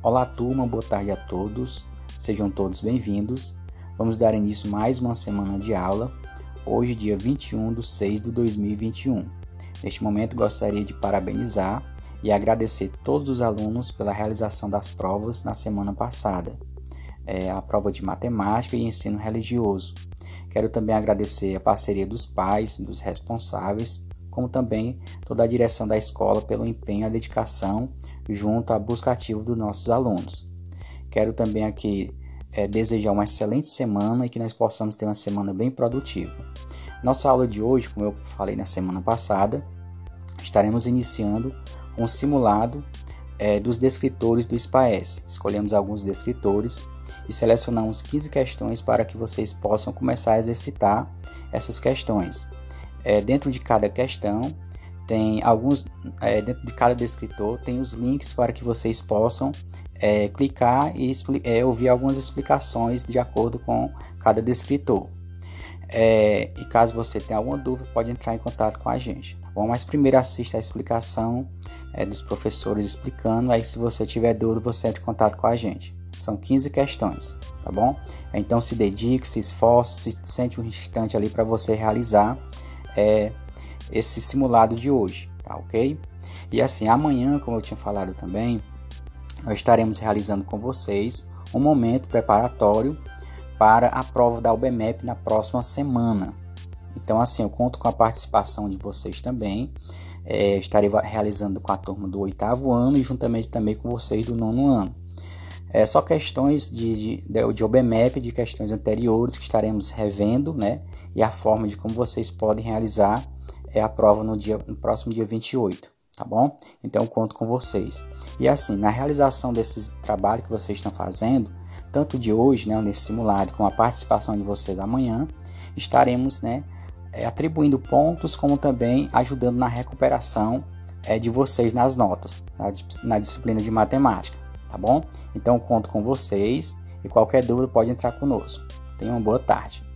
Olá, turma, boa tarde a todos. Sejam todos bem-vindos. Vamos dar início mais uma semana de aula, hoje, dia 21 de 6 de 2021. Neste momento, gostaria de parabenizar e agradecer todos os alunos pela realização das provas na semana passada, é, a prova de matemática e ensino religioso. Quero também agradecer a parceria dos pais, dos responsáveis, como também toda a direção da escola pelo empenho e dedicação junto à busca ativa dos nossos alunos. Quero também aqui é, desejar uma excelente semana e que nós possamos ter uma semana bem produtiva. Nossa aula de hoje, como eu falei na semana passada, estaremos iniciando um simulado é, dos descritores do SPAES. Escolhemos alguns descritores e selecionamos 15 questões para que vocês possam começar a exercitar essas questões. É, dentro de cada questão, tem alguns é, dentro de cada descritor tem os links para que vocês possam é, clicar e é, ouvir algumas explicações de acordo com cada descritor. É, e caso você tenha alguma dúvida, pode entrar em contato com a gente. Tá bom? Mas primeiro assista a explicação é, dos professores explicando. Aí, se você tiver dúvida, você entra em contato com a gente. São 15 questões, tá bom? Então se dedique, se esforce, se sente um instante ali para você realizar é, esse simulado de hoje, tá ok? E assim, amanhã, como eu tinha falado também, nós estaremos realizando com vocês um momento preparatório para a prova da UBMEP na próxima semana. Então, assim, eu conto com a participação de vocês também. É, estarei realizando com a turma do oitavo ano e juntamente também com vocês do nono ano. É só questões de, de, de de questões anteriores que estaremos revendo, né? E a forma de como vocês podem realizar é a prova no, dia, no próximo dia 28, tá bom? Então conto com vocês. E assim, na realização desses trabalhos que vocês estão fazendo, tanto de hoje, né, nesse simulado, com a participação de vocês amanhã, estaremos, né, é, atribuindo pontos, como também ajudando na recuperação é, de vocês nas notas, na, na disciplina de matemática, tá bom? Então conto com vocês e qualquer dúvida pode entrar conosco. Tenham uma boa tarde.